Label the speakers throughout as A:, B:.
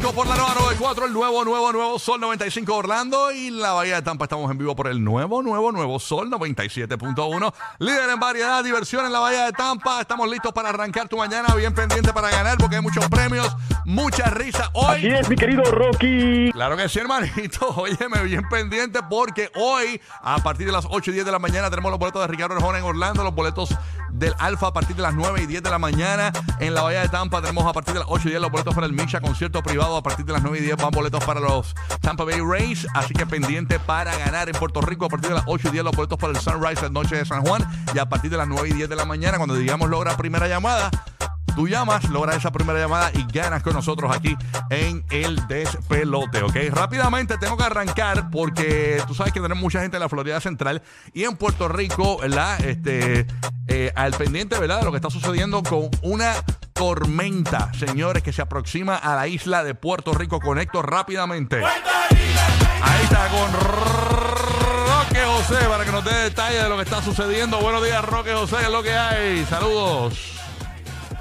A: 94, el nuevo, nuevo, nuevo Sol 95 Orlando y la Bahía de Tampa. Estamos en vivo por el nuevo, nuevo, nuevo Sol 97.1. Líder en variedad, diversión en la Bahía de Tampa. Estamos listos para arrancar tu mañana, bien pendiente para ganar porque hay muchos premios, mucha risa. Hoy.
B: Así es, mi querido Rocky.
A: Claro que sí, hermanito. Óyeme, bien pendiente porque hoy, a partir de las 8 y 10 de la mañana, tenemos los boletos de Ricardo Arjona en Orlando, los boletos del Alfa a partir de las 9 y 10 de la mañana. En la Bahía de Tampa tenemos a partir de las 8 y 10 los boletos para el Misha, concierto privado. A partir de las 9 y 10 van boletos para los Tampa Bay Rays. Así que pendiente para ganar en Puerto Rico. A partir de las 8 y 10 los boletos para el Sunrise la noche de San Juan. Y a partir de las 9 y 10 de la mañana, cuando digamos logra primera llamada, Tú llamas, logras esa primera llamada y ganas con nosotros aquí en el despelote, ¿ok? Rápidamente tengo que arrancar porque tú sabes que tenemos mucha gente en la Florida Central y en Puerto Rico, ¿verdad? Este, eh, al pendiente, ¿verdad? De lo que está sucediendo con una tormenta, señores, que se aproxima a la isla de Puerto Rico. Conecto rápidamente. Ahí está con Roque José para que nos dé detalles de lo que está sucediendo. Buenos días, Roque José, es lo que hay. Saludos.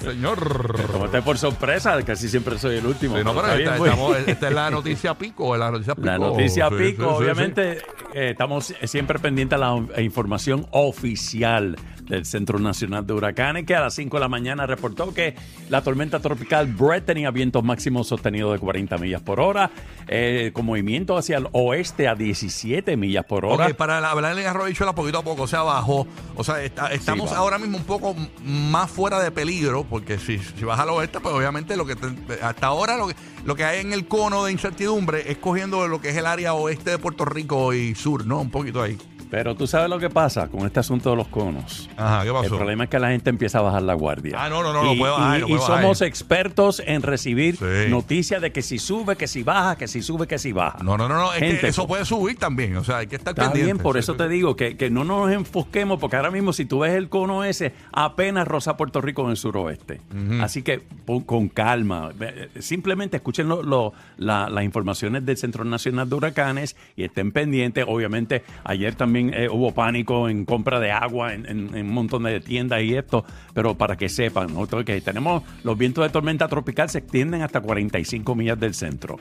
A: señor.
C: Tómate por sorpresa, casi siempre soy el último.
A: Sí, no, pero
C: Está
A: esta,
C: bien, pues.
A: estamos- esta es la noticia pico, la noticia pico.
C: La noticia
A: Sí,
C: pico,
A: sí,
C: obviamente eh, estamos siempre pendientes a la información oficial del Centro Nacional de Huracanes, que a las 5 de la mañana reportó que la tormenta tropical Brett tenía vientos máximos sostenidos de 40 millas por hora, eh, con movimiento hacia el oeste a 17 millas por hora.
A: Ok, para la- hablar en arrobichuela poquito a poco, o sea, bajó. O sea, está- estamos ahora mismo un poco más fuera de peligro, porque si, si vas al oeste, pues obviamente lo que te- hasta ahora lo que, lo que hay en el cono de incertidumbre es cogiendo lo que es el área oeste de Puerto Rico y sur, ¿no? Un poquito ahí.
C: Pero tú sabes lo que pasa con este asunto de los conos.
A: Ajá, ¿qué pasó?
C: El problema es que la gente empieza a bajar la guardia.
A: Ah, no, no, no, lo
C: y,
A: puede bajar,
C: y-
A: bajar.
C: somos expertos en recibir
A: Sí.
C: noticias de que si sube, que si baja, que si sube, que si baja.
A: No, no, no, no, es que eso puede subir también, o sea, hay que estar
C: Está
A: pendiente.
C: bien, por
A: Sí,
C: eso
A: sí,
C: te digo que, que no nos enfoquemos, porque ahora mismo si tú ves el cono ese, apenas roza Puerto Rico en el suroeste. Así que pon- con calma, simplemente escuchen lo- lo- la- las informaciones del Centro Nacional de Huracanes y estén pendientes. Obviamente, ayer también eh, hubo pánico en compra de agua en, un montón de tiendas y esto, pero para que sepan, ¿no? que tenemos los vientos de tormenta tropical se extienden hasta 45 millas del centro.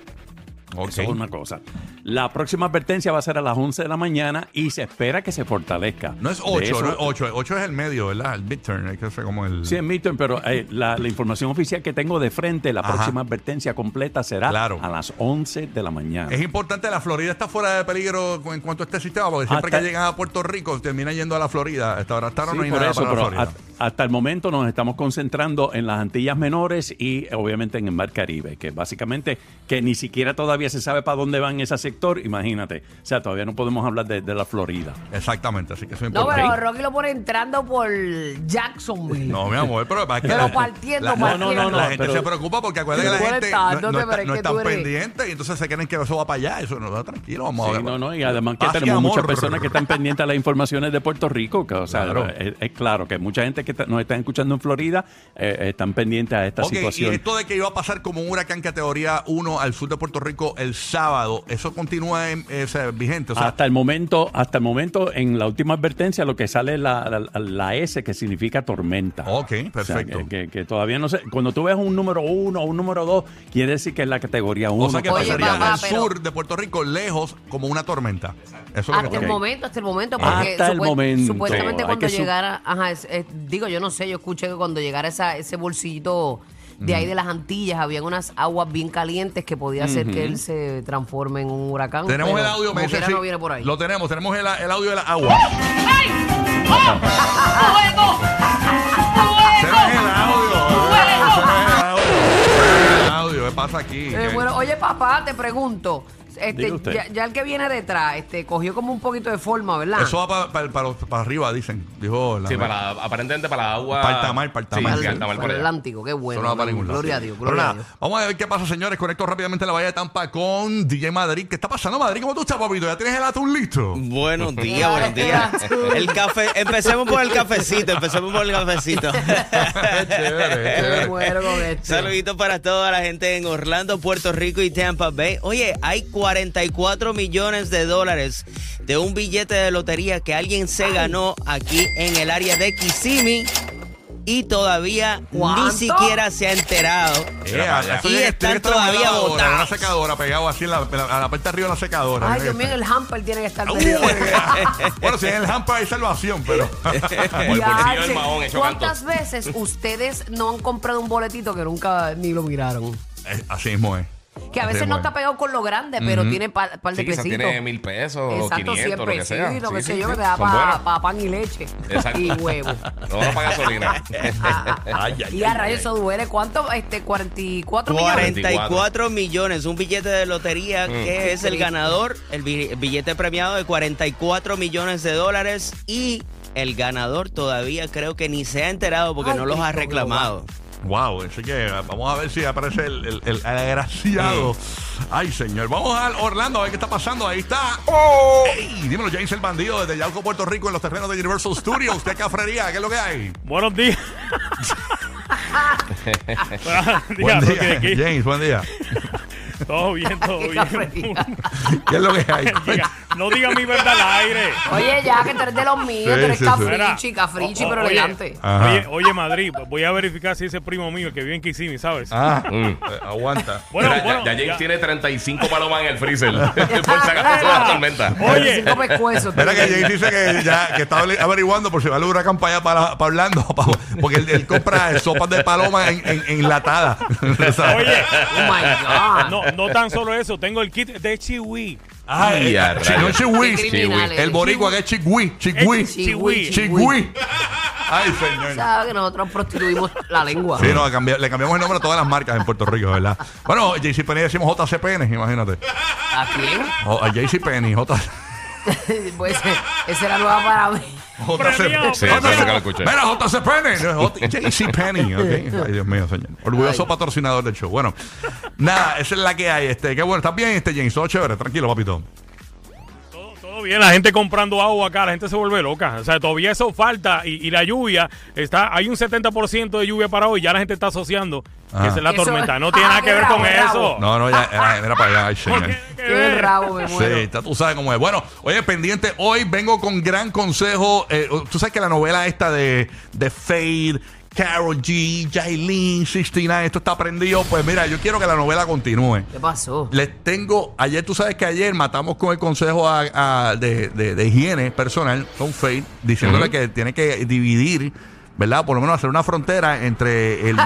A: Ok.
C: Eso es una cosa. La próxima advertencia va a ser a las 11 de la mañana y se espera que se fortalezca.
A: No es
C: De
A: 8,
C: eso-
A: no es 8, 8 es el medio, ¿verdad? El midterm, hay que ser como el...
C: Sí, es midterm, pero eh, la, la información oficial que tengo de frente, la
A: Ajá.
C: próxima advertencia completa será
A: Claro.
C: a las 11 de la mañana.
A: Es importante, la Florida está fuera de peligro en cuanto a este sistema, porque siempre
C: Hasta-
A: que llegan a Puerto Rico terminan yendo a la Florida. Hasta ahora hasta ahora
C: Sí,
A: no hay nada
C: eso,
A: para la
C: pero
A: Florida.
C: hat- hasta el momento nos estamos concentrando en las Antillas Menores y obviamente en el Mar Caribe, que básicamente que ni siquiera todavía se sabe para dónde va en ese sector, imagínate. O sea, todavía no podemos hablar de, de la Florida.
A: Exactamente, así que eso es
D: No,
A: importante.
D: pero Rocky lo pone entrando por Jacksonville.
A: No, mi amor, pero es que
D: Pero
A: la-
D: partiendo,
A: la,
D: partiendo.
A: la- la
C: No,
A: gente
C: pero-
A: se preocupa porque acuérdate que
D: Tú
A: la
D: eres
A: gente no, no
D: pero
A: está-
D: es
A: no
D: que
A: están
D: eres-
A: pendientes y entonces se creen que eso va para allá. Eso no, tranquilo, vamos a
C: Sí,
A: ver.
C: no, no, y además que
A: Paz y
C: tenemos muchas
A: amor.
C: personas que están pendientes a las informaciones de Puerto Rico, que, o sea,
A: Claro.
C: es, es claro que mucha gente que está- nos están escuchando en Florida eh, están pendientes a esta
A: Ok, y
C: situación.
A: esto de que iba a pasar como un huracán categoría 1 al sur de Puerto Rico el sábado, ¿eso continúa en- eh, o sea, vigente? O sea,
C: hasta el momento, hasta el momento, en la última advertencia, lo que sale es la, la- la S, que significa tormenta.
A: Ok,
C: O sea,
A: perfecto.
C: que, que- que todavía no sé. Cuando tú ves un número uno o un número dos, quiere decir que es la categoría uno.
A: o sea que
D: Oye,
A: pasaría
D: papá,
A: al
D: pero-
A: sur de Puerto Rico lejos como una tormenta. Eso es lo que
D: Hasta el momento, hasta el momento, porque
C: Hasta el momento.
D: supuestamente
C: Hay
D: cuando llegara, ajá, es- es- digo, yo no sé, yo escuché que cuando llegara esa, ese bolsillito de ahí de las Antillas, habían unas aguas bien calientes que podía hacer que él se transforme en un huracán.
A: Tenemos
D: pero
A: el audio, me
D: como
A: dice
D: quiera
A: sí.
D: no viene por ahí.
A: Lo tenemos, tenemos el, el audio de la agua. Ese no es el audio. Es el audio. Ese no es el audio. ¿Qué pasa aquí?
D: Eh,
A: ¿Qué?
D: bueno, oye, papá, te pregunto. Este,
C: usted.
D: ya, ya el que viene detrás, este, cogió como un poquito de forma, ¿verdad?
A: Eso va para arriba, dicen. Dijo la
E: Sí, para, aparentemente para agua.
A: Para altamar, para altamar.
E: Sí, sí,
D: para el. Atlántico, qué bueno.
A: Eso no va para ningún lado.
D: Gloria a Dios,
A: Pero
D: gloria a
A: nada,
D: Dios.
A: Vamos a ver qué pasa, señores. Conecto rápidamente la Bahía de Tampa con DJ Madrid. ¿Qué está pasando, Madrid? ¿Cómo tú estás, papito? ¿Ya tienes el atún listo?
F: Buenos días, buenos días. El café, empecemos por el cafecito, empecemos por el cafecito.
A: chévere,
D: Me
A: chévere.
D: muero con esto.
F: Saluditos para toda la gente en Orlando, Puerto Rico y Tampa Bay. Oye, hay 44 millones de dólares de un billete de lotería que alguien se ganó aquí en el área de Kissimmee. y todavía
D: ¿Cuánto?
F: ni siquiera se ha enterado.
A: Eso
F: Y
A: tiene tiene
F: están todavía
A: en Una secadora pegado así en la, en la- a la parte de arriba de la secadora.
D: Ay, Dios mío, el hamper tiene que estar
A: bueno, si en el hamper hay salvación, pero.
E: El mahón.
D: ¿Cuántas veces ustedes no han comprado un boletito que nunca ni lo miraron?
A: Eh, así mismo es.
D: Que a veces no está
A: es.
D: pegado con lo grande, pero tiene par, par de
E: Sí, tiene mil pesos o
D: Exacto,
E: 500, lo que sea.
D: sí, lo que
E: Sí,
D: sé
E: sí,
D: yo,
E: sí.
D: que te da para pan y leche
E: Exacto.
D: y huevo.
E: No, no para gasolina.
A: Ay, ay,
D: y a
A: ay,
D: rayos
A: ay.
D: eso duele. ¿Cuánto? Este, 44 millones.
F: 44 millones, un billete de lotería
A: Mm.
F: que es el ganador, el bi- billete premiado de 44 millones de dólares y el ganador todavía creo que ni se ha enterado porque
D: Ay,
F: no los ha reclamado.
A: Wow, así que vamos a ver si aparece el, el, el agraciado. Ay, señor. Vamos al Orlando a ver qué está pasando. Ahí está. Ey, dímelo, James el bandido desde Yauco, Puerto Rico, en los terrenos de Universal Studios. ¿Usted cafrería? ¿Qué es lo que hay?
B: Buenos días. Buenos
A: Buen día. James, buen día.
B: Todo bien, todo
D: Qué
B: bien.
A: ¿Qué es lo que hay?
B: no diga mi verdad al aire.
D: Oye, ya que tú eres de los míos,
A: Sí,
D: tú eres
A: sí, sí.
D: cafrichi, cafrichi,
B: O- o-
D: pero
B: oye,
D: elegante.
B: Oye, oye, Madrid, voy a verificar si ese primo mío que vive en Kissimmee, ¿sabes?
A: Ah,
E: Mm.
A: eh, aguanta.
B: Bueno,
E: Mira,
B: bueno,
E: ya, ya James
B: ya-
E: tiene 35 palomas en el freezer. por si acaso la tormenta.
B: Oye.
A: Mira que James dice que ya que está averiguando por si va el huracán para allá, para, para Orlando, para- porque él, él compra sopas de paloma en, en, enlatada.
B: Oye,
D: Oh my God.
B: no, no tan solo eso, tengo el kit de Chiwi.
A: Ay,
E: Y a
A: eh,
E: rayos.
A: no chigüí.
D: Qué criminales.
A: El boricua que es chigüí, chigüí,
D: Chigüí,
A: chigüí. Ay, señor.
D: Sabes que nosotros prostituimos la lengua.
A: Sí, no, cambi- le cambiamos el nombre a todas las marcas en Puerto Rico, ¿verdad? Bueno, JCPenney decimos JCPenney, imagínate.
D: ¿A quién?
A: O, a JCPenney, J...
D: pues esa era nueva para mí.
B: Premiado,
E: Sí,
B: premiado.
E: eso nunca lo escuché.
A: Mira, JCPenney. no, J- JCPenney, ok. Ay, Dios mío, señor. Orgulloso
D: Ay.
A: patrocinador del show. Bueno, nada, esa es la que hay. Este, qué bueno, ¿estás bien, este James? Todo chévere, tranquilo, papito.
B: Todo, bien, la gente comprando agua acá, la gente se vuelve loca. O sea, todavía eso falta y, y la lluvia, está hay un 70% de lluvia para hoy, ya la gente está asociando
A: Ajá.
B: que es la
D: Eso-
B: tormenta. No tiene
D: Ah,
B: nada que ver con
D: bravo.
B: eso.
A: No, no, ya, era, era para allá, ay, Sí, ya tú sabes cómo es. Bueno, oye, pendiente, hoy vengo con gran consejo. Eh, tú sabes que la novela esta de, de Fade, Carol G, Jailin, 69, esto está prendido. Pues mira, yo quiero que la novela continúe.
D: ¿Qué pasó?
A: Les tengo, ayer tú sabes que ayer matamos con el consejo a- a- de, de- de higiene personal con Fade, diciéndole que tiene que dividir, ¿verdad? Por lo menos hacer una frontera entre, el, eh,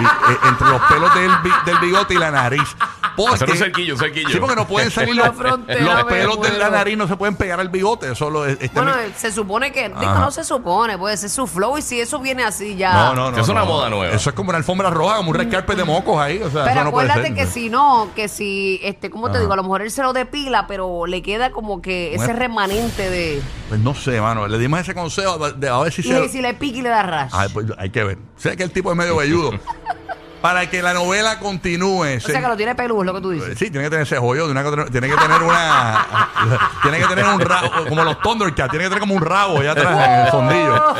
A: entre los pelos del bigote y la nariz. Porque,
E: Hacer un cerquillo, un cerquillo.
A: Sí, porque no pueden salir los, pelos de la nariz, no se pueden pegar al bigote. Eso lo, este
D: Bueno,
A: mi-
D: se supone que, digo,
A: Ajá.
D: no se supone, puede ser su flow y si eso viene así ya.
A: no, no, no.
E: Es una
A: no.
E: moda nueva.
A: Eso es como una alfombra roja, como un red carpet de mocos ahí. O sea,
D: Pero
A: eso no puede
D: acuérdate
A: ser.
D: que si no, que si, este, ¿cómo te digo? A lo mejor él se lo depila, pero le queda como que ese
A: Bueno.
D: remanente de.
A: Pues no sé, mano. Le dimos ese consejo de a ver si
D: Y
A: se.
D: si le pica y le da rash.
A: Ay, pues hay que ver. Sé que el tipo es medio velludo. Para que la novela continúe.
D: o sea que lo tiene peludo, es lo que tú dices.
A: Sí, tiene que tener ese joyo, que tiene que tener una. tiene que tener un rabo, como los Thundercats, tiene que tener como un rabo allá atrás en el fondillo.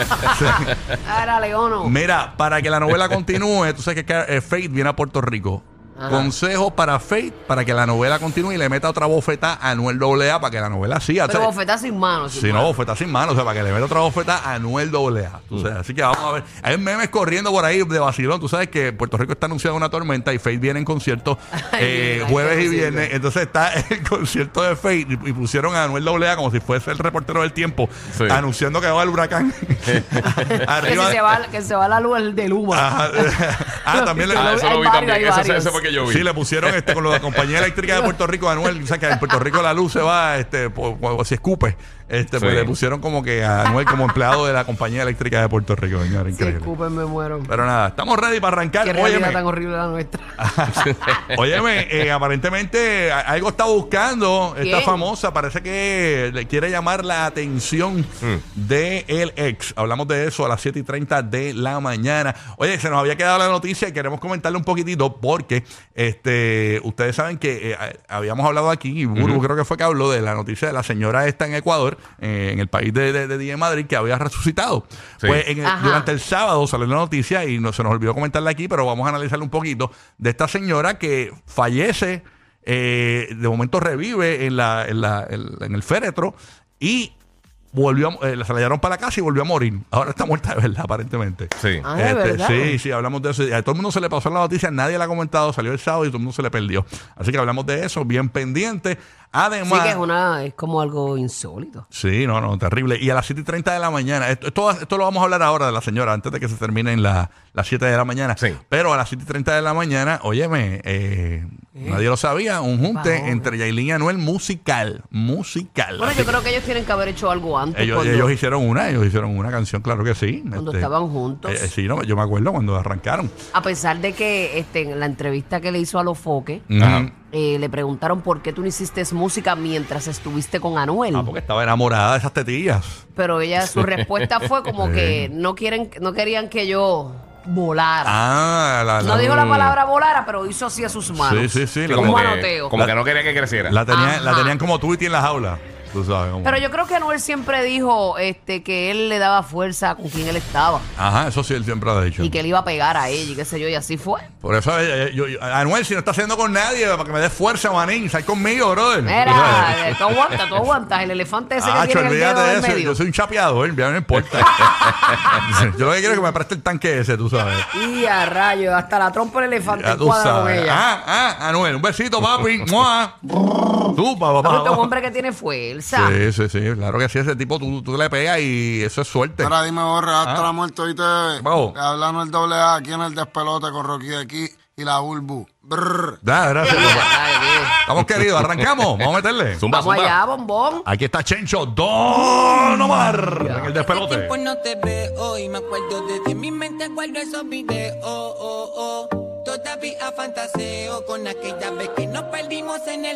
D: Ahora, Leono.
A: Mira, para que la novela continúe, tú sabes que eh, Fate viene a Puerto Rico.
D: Ajá.
A: Consejos para Fate para que la novela continúe y le meta otra bofeta a Anuel AA para que la novela siga.
D: Pero
A: O sea,
D: bofetá sin manos. sin
A: Si no,
D: manos.
A: bofeta sin mano, o sea, para que le meta otra bofeta a Anuel AA. Tú sabes, así que vamos a ver. Hay memes corriendo por ahí de vacilón. Tú sabes que Puerto Rico está anunciando una tormenta y Fate viene en concierto
D: Ay,
A: eh, jueves y viernes. Entonces está el concierto de Fate y, y pusieron a Anuel AA como si fuese el reportero del tiempo,
E: Sí.
A: anunciando que va el huracán.
D: Que, si se va, que se va la luz el del humo.
A: Ajá. ah, también le,
E: Ah, eso lo vi
D: varios,
E: también.
D: hay
E: Que yo vi.
A: Sí, le pusieron este con la compañía eléctrica de Puerto Rico, Anuel. O sea, que en Puerto Rico la luz se va, este, por- por- si escupe. Este, pues
E: Sí.
A: le pusieron como que a Anuel como empleado de la compañía eléctrica de Puerto Rico, señor. Increíble.
D: escupen, me muero.
A: Pero nada, estamos ready para arrancar.
D: Qué realidad
A: Óyeme,
D: tan horrible la nuestra.
A: óyeme eh, aparentemente a- algo está buscando esta
D: ¿Quién?
A: famosa. Parece que le quiere llamar la atención de el ex. Hablamos de eso a las 7 y 30 de la mañana. Oye, se nos había quedado la noticia y queremos comentarle un poquitito porque este ustedes saben que eh, habíamos hablado aquí, y Burbu creo que fue que habló de la noticia de la señora esta en Ecuador, eh, en el país de, de, de DJ Madrid, que había resucitado.
E: Sí.
A: Pues en el-
D: Ajá.
A: durante el sábado salió la noticia y no, se nos olvidó comentarla aquí, pero vamos a analizarla un poquito, de esta señora que fallece, eh, de momento revive en, la, en, la- en- en el féretro y volvió, a- eh, se la llevaron para la casa y volvió a morir. Ahora está muerta de verdad, aparentemente.
E: Sí.
D: Ah, ¿de
A: Este,
D: verdad?
A: sí, sí, hablamos de eso. A todo el mundo se le pasó la noticia, nadie la ha comentado, salió el sábado y todo el mundo se le perdió. Así que hablamos de eso, bien pendiente. Además,
D: Sí que es una, es como algo insólito.
A: Sí, no, no, terrible. Y a las 7 y 30 de la mañana, esto, esto, esto lo vamos a hablar ahora de la señora, antes de que se terminen la- las 7 de la mañana.
E: Sí.
A: Pero a las 7 y 30 de la mañana, óyeme, eh, nadie lo sabía, un junte entre Yailin y Anuel musical, musical.
D: Bueno,
A: Así
D: yo creo que ellos tienen que haber hecho algo antes.
A: ellos,
D: cuando-
A: ellos hicieron una, ellos hicieron una canción, claro que sí.
D: Cuando
A: Este,
D: estaban juntos.
A: eh, sí, no, yo me acuerdo cuando arrancaron.
D: A pesar de que este, en la entrevista que le hizo a Los Foques. Eh, le preguntaron por qué tú no hiciste música mientras estuviste con Anuel.
A: Ah, porque estaba enamorada de esas tetillas.
D: Pero ella, su respuesta fue como que no quieren, no querían que yo volara.
A: Ah, la,
D: no
A: la-
D: dijo la palabra volara, pero hizo así a sus manos.
A: Sí, sí, sí.
E: Como,
D: Un
E: que,
D: manoteo.
E: como que no quería que creciera.
A: la, tenían, la
D: Ajá.
A: tenían como Tweety en la jaula. Tú sabes. como-
D: Pero yo creo que Anuel siempre dijo este, que él le daba fuerza con quien él estaba.
A: Ajá, eso sí, él siempre ha dicho.
D: Y que él iba a pegar a ella y qué sé yo, y así fue.
A: Por eso, eh, yo, yo- Anuel, si no está haciendo con nadie, para que me dé fuerza, manín, sal conmigo, brother.
D: Mira, eh, tú aguantas, tú aguantas. El elefante ese que
A: Ah,
D: tiene en el dedo
A: de
D: del
A: eso.
D: medio.
A: Yo soy un chapeador, ya no importa. yo lo que quiero es que me preste el tanque ese, tú sabes.
D: Y a rayo, hasta la trompa del elefante
A: Ya tú
D: cuadra con
A: sabes.
D: ella.
A: Ah, ah, Anuel, un besito, papi. ¡Mua! Tú, papá,
D: Porque
A: papá.
D: un hombre que tiene fuerza.
A: Sí, sí, sí, claro que sí, ese tipo tú, tú le pegas y eso es suerte.
G: Ahora dime, borra, hasta
A: Ah.
G: la muerte hoy te
A: Vamos.
G: Hablando el doble A aquí en el despelote con Rocky de aquí y la Bulbu. Brr.
A: Da, gracias. Estamos queridos, arrancamos, vamos a meterle.
E: Zumba,
D: Vamos
E: zumba.
D: allá, bombón.
A: Aquí está Chencho Don Omar en el
H: Hace
A: despelote.
H: tiempo no te veo y me acuerdo de ti. En mi mente guardo esos videos. Oh, oh. Todavía fantaseo con aquella vez que nos perdimos en el